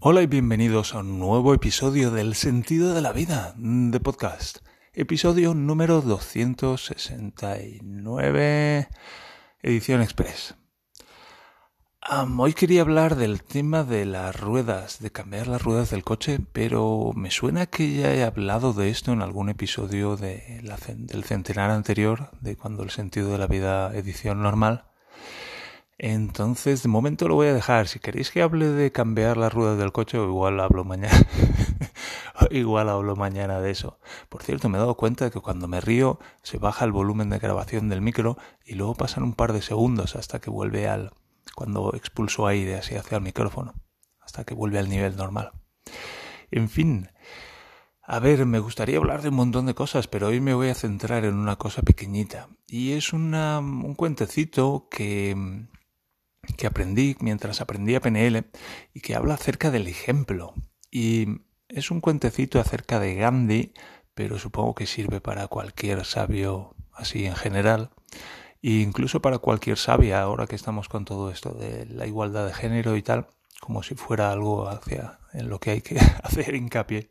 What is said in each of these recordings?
Hola y bienvenidos a un nuevo episodio del Sentido de la Vida de podcast. Episodio número 269, edición express. hoy quería hablar del tema de las ruedas, de cambiar las ruedas del coche, pero me suena que ya he hablado de esto en algún episodio de del centenar anterior, de cuando el Sentido de la Vida edición normal. Entonces, de momento lo voy a dejar. Si queréis que hable de cambiar las ruedas del coche, igual hablo mañana. igual hablo mañana de eso. Por cierto, me he dado cuenta de que cuando me río se baja el volumen de grabación del micro y luego pasan un par de segundos hasta que vuelve al cuando expulso aire así hacia el micrófono, hasta que vuelve al nivel normal. En fin, a ver, me gustaría hablar de un montón de cosas, pero hoy me voy a centrar en una cosa pequeñita. Y es una, un cuentecito que, que aprendí mientras aprendía PNL y que habla acerca del ejemplo. Y es un cuentecito acerca de Gandhi, pero supongo que sirve para cualquier sabio así en general e incluso para cualquier sabia ahora que estamos con todo esto de la igualdad de género y tal, como si fuera algo hacia en lo que hay que hacer hincapié.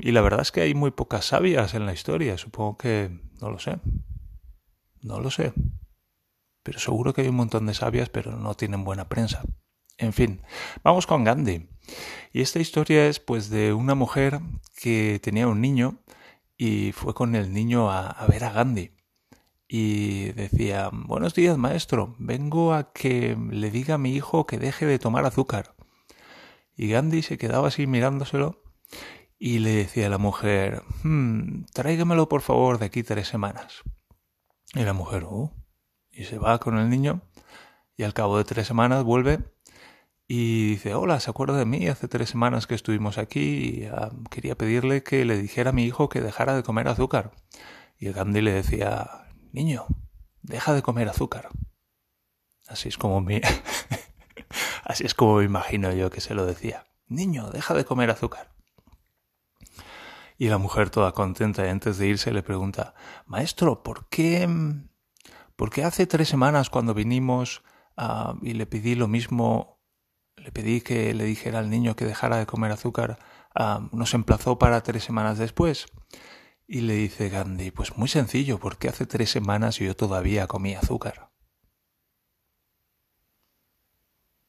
y la verdad es que hay muy pocas sabias en la historia, supongo que no lo sé. No lo sé pero seguro que hay un montón de sabias, pero no tienen buena prensa. En fin, vamos con Gandhi. Y esta historia es pues de una mujer que tenía un niño y fue con el niño a, ver a Gandhi. Y decía, buenos días maestro, vengo a que le diga a mi hijo que deje de tomar azúcar. Y Gandhi se quedaba así mirándoselo y le decía a la mujer, hmm, tráigamelo por favor de aquí tres semanas. Y la mujer, oh, y se va con el niño y al cabo de tres semanas vuelve y dice, hola, ¿se acuerda de mí? Hace tres semanas que estuvimos aquí y ah, quería pedirle que le dijera a mi hijo que dejara de comer azúcar. Y el Gandhi le decía, niño, deja de comer azúcar. Así es como me... Así es como me imagino yo que se lo decía. Niño, deja de comer azúcar. Y la mujer toda contenta y antes de irse le pregunta, Maestro, ¿por qué porque hace tres semanas cuando vinimos uh, y le pedí lo mismo, le pedí que le dijera al niño que dejara de comer azúcar, uh, nos emplazó para tres semanas después. Y le dice Gandhi, pues muy sencillo, porque hace tres semanas yo todavía comí azúcar.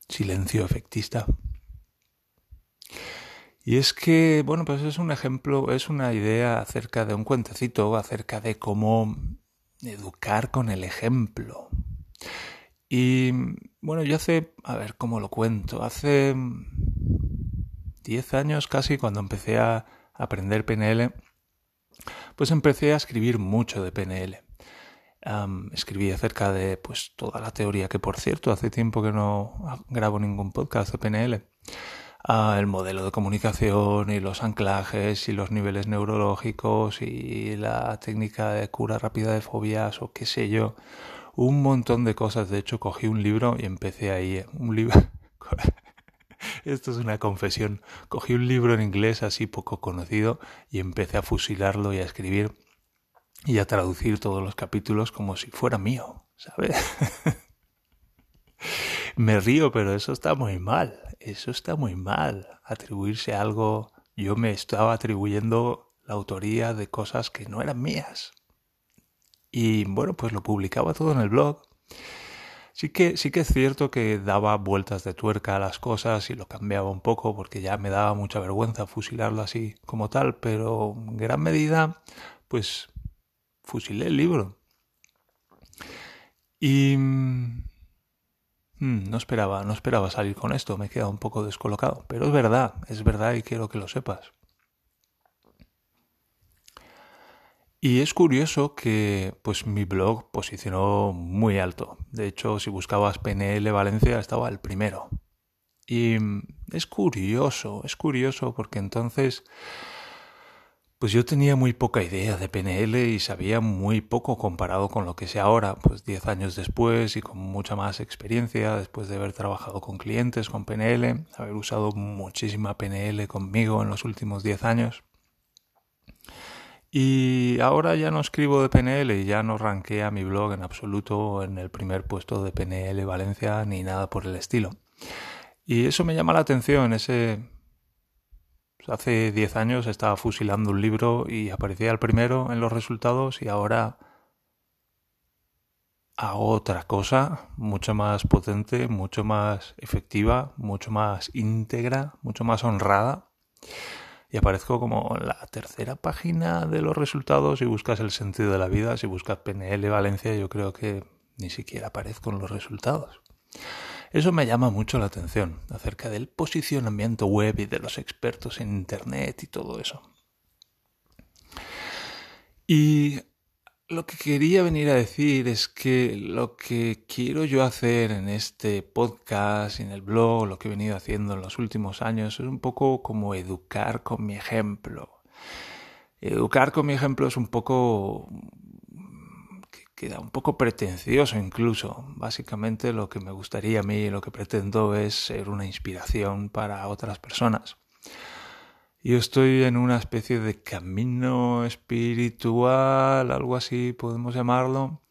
Silencio efectista. Y es que, bueno, pues es un ejemplo, es una idea acerca de un cuentecito, acerca de cómo educar con el ejemplo. Y bueno, yo hace, a ver cómo lo cuento, hace 10 años casi cuando empecé a aprender PNL, pues empecé a escribir mucho de PNL. escribí acerca de pues toda la teoría, que por cierto hace tiempo que no grabo ningún podcast de PNL el modelo de comunicación y los anclajes y los niveles neurológicos y la técnica de cura rápida de fobias o qué sé yo, un montón de cosas. De hecho, cogí un libro y empecé ahí, eh, un libro. Esto es una confesión. Cogí un libro en inglés así poco conocido y empecé a fusilarlo y a escribir y a traducir todos los capítulos como si fuera mío, ¿sabes? Me río, pero eso está muy mal eso está muy mal. Atribuirse algo, yo me estaba atribuyendo la autoría de cosas que no eran mías. Y bueno, pues lo publicaba todo en el blog. Sí que, sí que es cierto que daba vueltas de tuerca a las cosas y lo cambiaba un poco porque ya me daba mucha vergüenza fusilarlo así como tal, pero en gran medida, pues fusilé el libro. Y Mm, no esperaba, no esperaba salir con esto, me he quedado un poco descolocado. Pero es verdad, es verdad y quiero que lo sepas. Y es curioso que pues mi blog posicionó muy alto. De hecho, si buscabas PNL Valencia estaba el primero. Y es curioso, es curioso porque entonces pues yo tenía muy poca idea de PNL y sabía muy poco comparado con lo que sé ahora, pues 10 años después y con mucha más experiencia, después de haber trabajado con clientes con PNL, haber usado muchísima PNL conmigo en los últimos 10 años. Y ahora ya no escribo de PNL y ya no ranquea mi blog en absoluto en el primer puesto de PNL Valencia ni nada por el estilo. Y eso me llama la atención, ese... Hace 10 años estaba fusilando un libro y aparecía el primero en los resultados y ahora hago otra cosa mucho más potente, mucho más efectiva, mucho más íntegra, mucho más honrada. Y aparezco como en la tercera página de los resultados y buscas el sentido de la vida. Si buscas PNL Valencia, yo creo que ni siquiera aparezco en los resultados. Eso me llama mucho la atención acerca del posicionamiento web y de los expertos en Internet y todo eso. Y lo que quería venir a decir es que lo que quiero yo hacer en este podcast y en el blog, lo que he venido haciendo en los últimos años, es un poco como educar con mi ejemplo. Educar con mi ejemplo es un poco queda un poco pretencioso incluso. Básicamente lo que me gustaría a mí, lo que pretendo es ser una inspiración para otras personas. Yo estoy en una especie de camino espiritual, algo así podemos llamarlo,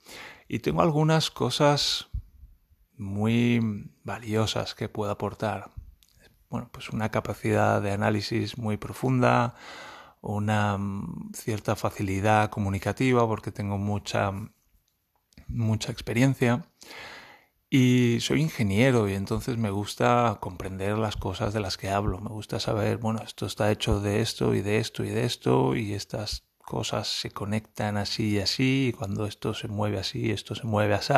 y tengo algunas cosas muy valiosas que puedo aportar. Bueno, pues una capacidad de análisis muy profunda, una mm, cierta facilidad comunicativa porque tengo mucha mucha experiencia y soy ingeniero y entonces me gusta comprender las cosas de las que hablo. Me gusta saber, bueno, esto está hecho de esto y de esto y de esto y estas cosas se conectan así y así y cuando esto se mueve así, esto se mueve así.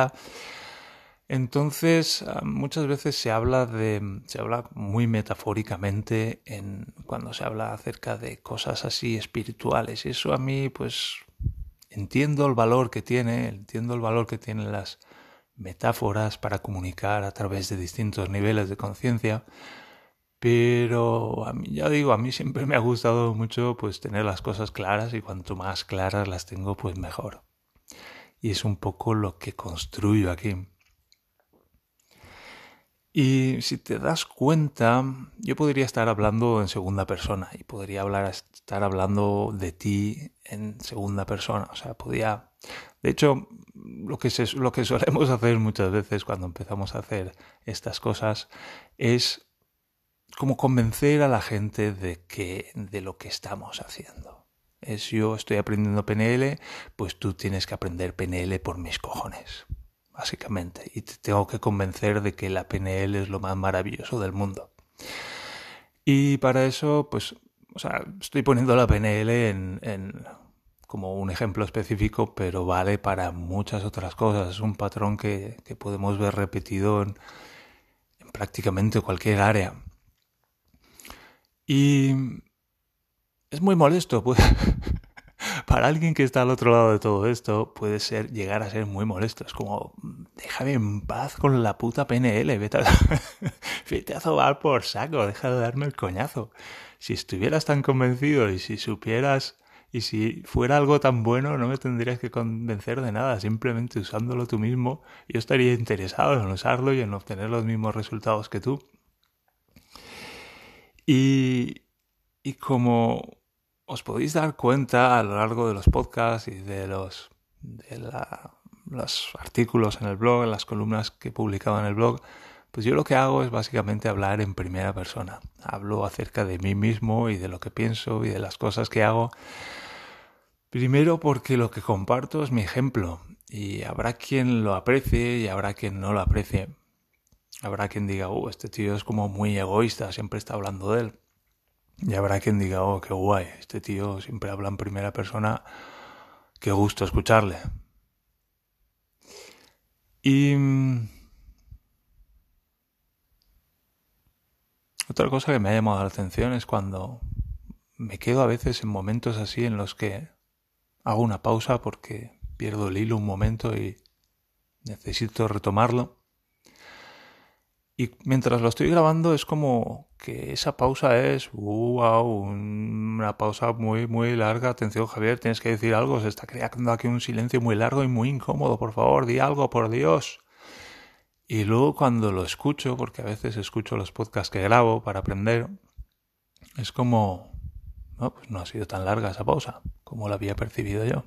Entonces, ah, muchas veces se habla de se habla muy metafóricamente en cuando se habla acerca de cosas así espirituales. Eso a mí pues entiendo el valor que tiene, entiendo el valor que tienen las metáforas para comunicar a través de distintos niveles de conciencia, pero a mí, ya digo, a mí siempre me ha gustado mucho pues tener las cosas claras y cuanto más claras las tengo, pues mejor. Y es un poco lo que construyo aquí. Y si te das cuenta, yo podría estar hablando en segunda persona y podría hablar, estar hablando de ti en segunda persona. O sea, podía. De hecho, lo que, lo que solemos hacer muchas veces cuando empezamos a hacer estas cosas es como convencer a la gente de que de lo que estamos haciendo. Es yo estoy aprendiendo PNL, pues tú tienes que aprender PNL por mis cojones básicamente, y te tengo que convencer de que la PNL es lo más maravilloso del mundo. Y para eso, pues, o sea, estoy poniendo la PNL en, en como un ejemplo específico, pero vale para muchas otras cosas. Es un patrón que, que podemos ver repetido en, en prácticamente cualquier área. Y es muy molesto, pues, para alguien que está al otro lado de todo esto, puede ser llegar a ser muy molesto. Es como, déjame en paz con la puta PNL, vete a, vete a por saco, deja de darme el coñazo. Si estuvieras tan convencido y si supieras y si fuera algo tan bueno, no me tendrías que convencer de nada, simplemente usándolo tú mismo, yo estaría interesado en usarlo y en obtener los mismos resultados que tú. Y, y como os podéis dar cuenta a lo largo de los podcasts y de los, de los artículos en el blog, en las columnas que he publicado en el blog, pues yo lo que hago es básicamente hablar en primera persona. Hablo acerca de mí mismo y de lo que pienso y de las cosas que hago. Primero porque lo que comparto es mi ejemplo y habrá quien lo aprecie y habrá quien no lo aprecie. Habrá quien diga, oh, este tío es como muy egoísta, siempre está hablando de él. Y habrá quien diga, oh, qué guay, este tío siempre habla en primera persona, qué gusto escucharle. Y mm, otra cosa que me ha llamado la atención es cuando me quedo a veces en momentos así en los que hago una pausa porque pierdo el hilo un momento y necesito retomarlo. Y mientras lo estoy grabando es como que esa pausa es, wow, una pausa muy, muy larga. Atención, Javier, tienes que decir algo. Se está creando aquí un silencio muy largo y muy incómodo. Por favor, di algo, por Dios. Y luego cuando lo escucho, porque a veces escucho los podcasts que grabo para aprender, es como, no, pues no ha sido tan larga esa pausa como la había percibido yo.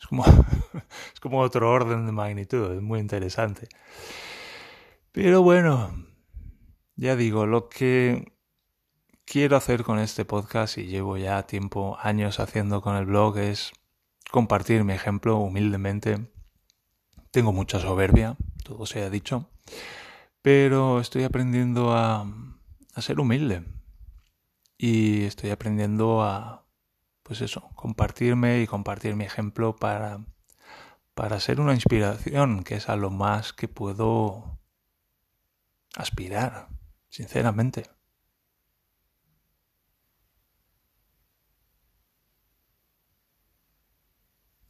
Es como, es como otro orden de magnitud, es muy interesante. Pero bueno, ya digo, lo que quiero hacer con este podcast y llevo ya tiempo, años haciendo con el blog es compartir mi ejemplo humildemente. Tengo mucha soberbia, todo se ha dicho, pero estoy aprendiendo a, ser humilde y estoy aprendiendo a, pues eso, compartirme y compartir mi ejemplo para, para ser una inspiración, que es a lo más que puedo aspirar, sinceramente.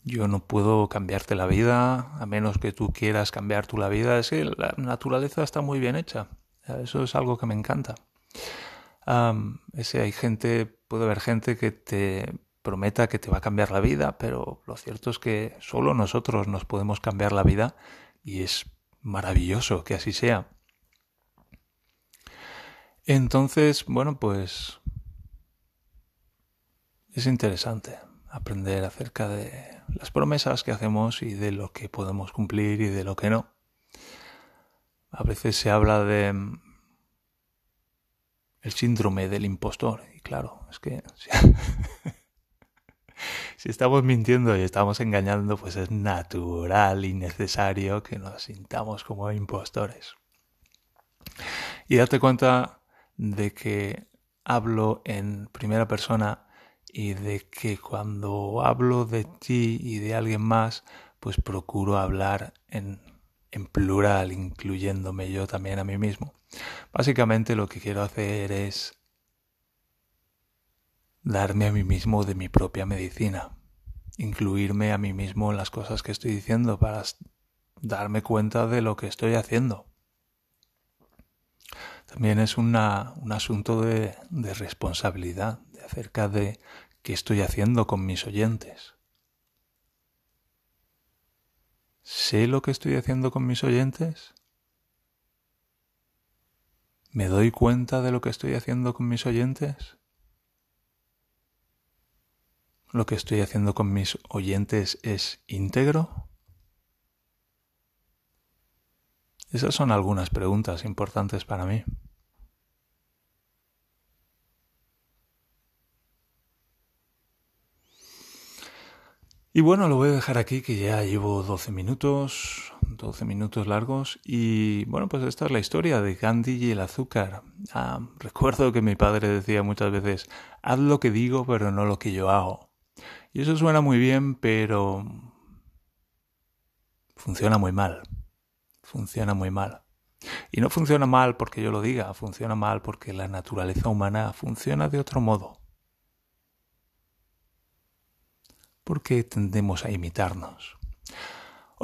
Yo no puedo cambiarte la vida, a menos que tú quieras cambiar tú la vida. Es que la naturaleza está muy bien hecha. Eso es algo que me encanta. ese hay gente, puede haber gente que te prometa que te va a cambiar la vida, pero lo cierto es que solo nosotros nos podemos cambiar la vida y es maravilloso que así sea. Entonces, bueno, pues es interesante aprender acerca de las promesas que hacemos y de lo que podemos cumplir y de lo que no. A veces se habla de mm, el síndrome del impostor y claro, es que si estamos mintiendo y estamos engañando, pues es natural y necesario que nos sintamos como impostores. Y date cuenta de que hablo en primera persona y de que cuando hablo de ti y de alguien más, pues procuro hablar en, en plural, incluyéndome yo también a mí mismo. Básicamente lo que quiero hacer es darme a mí mismo de mi propia medicina, incluirme a mí mismo en las cosas que estoy diciendo para darme cuenta de lo que estoy haciendo. También es una, un asunto de, de responsabilidad, de acerca de qué estoy haciendo con mis oyentes. ¿Sé lo que estoy haciendo con mis oyentes? ¿Me doy cuenta de lo que estoy haciendo con mis oyentes? ¿Lo que estoy haciendo con mis oyentes es íntegro? Esas son algunas preguntas importantes para mí. Y bueno, lo voy a dejar aquí que ya llevo 12 minutos, 12 minutos largos y bueno, pues esta es la historia de Gandhi y el azúcar. Ah, recuerdo que mi padre decía muchas veces, haz lo que digo pero no lo que yo hago. Y eso suena muy bien, pero funciona muy mal. Funciona muy mal. Y no funciona mal porque yo lo diga, funciona mal porque la naturaleza humana funciona de otro modo. Porque tendemos a imitarnos.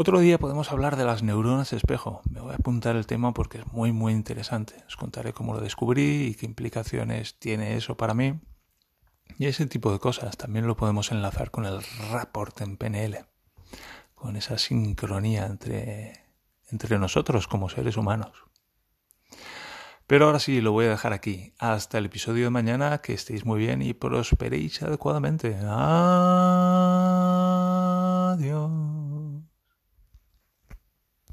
Otro día podemos hablar de las neuronas espejo. Me voy a apuntar el tema porque es muy muy interesante. Os contaré cómo lo descubrí y qué implicaciones tiene eso para mí. Y ese tipo de cosas también lo podemos enlazar con el rapport en PNL, con esa sincronía entre, entre nosotros como seres humanos. Pero ahora sí, lo voy a dejar aquí. Hasta el episodio de mañana, que estéis muy bien y prosperéis adecuadamente. ¡Ah!